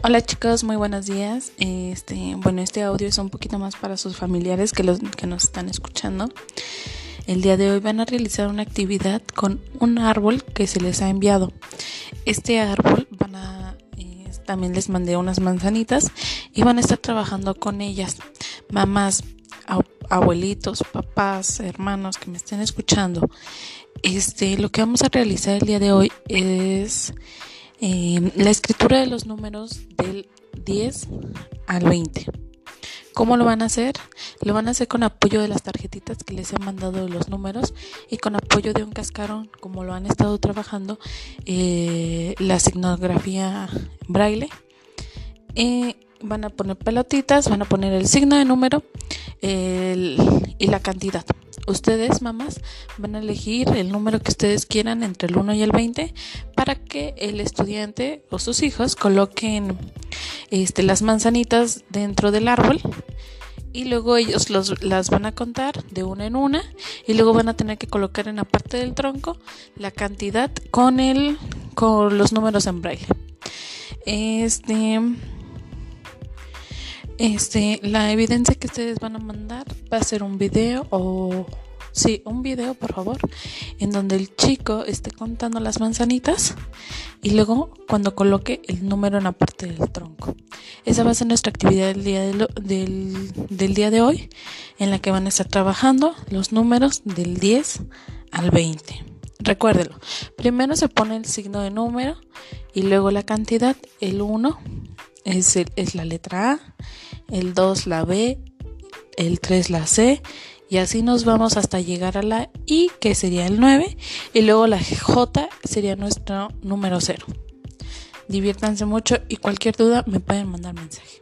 Hola chicos, muy buenos días. Este, bueno, este audio es un poquito más para sus familiares que los que nos están escuchando. El día de hoy van a realizar una actividad con un árbol que se les ha enviado. Este árbol van a eh, también les mandé unas manzanitas y van a estar trabajando con ellas. Mamás, abuelitos, papás, hermanos que me estén escuchando. Este, lo que vamos a realizar el día de hoy es eh, la escritura de los números del 10 al 20. ¿Cómo lo van a hacer? Lo van a hacer con apoyo de las tarjetitas que les he mandado los números y con apoyo de un cascarón, como lo han estado trabajando, eh, la signografía braille. Eh, van a poner pelotitas, van a poner el signo de número y la cantidad. Ustedes, mamás, van a elegir el número que ustedes quieran entre el 1 y el 20 para que el estudiante o sus hijos coloquen este, las manzanitas dentro del árbol y luego ellos los, las van a contar de una en una y luego van a tener que colocar en la parte del tronco la cantidad con el con los números en braille. Este este, la evidencia que ustedes van a mandar va a ser un video o sí, un video, por favor, en donde el chico esté contando las manzanitas y luego cuando coloque el número en la parte del tronco. Esa va a ser nuestra actividad del día de, del, del día de hoy, en la que van a estar trabajando los números del 10 al 20. Recuérdelo, primero se pone el signo de número y luego la cantidad, el 1 es, es la letra A, el 2 la B, el 3 la C y así nos vamos hasta llegar a la I que sería el 9 y luego la J sería nuestro número 0. Diviértanse mucho y cualquier duda me pueden mandar mensaje.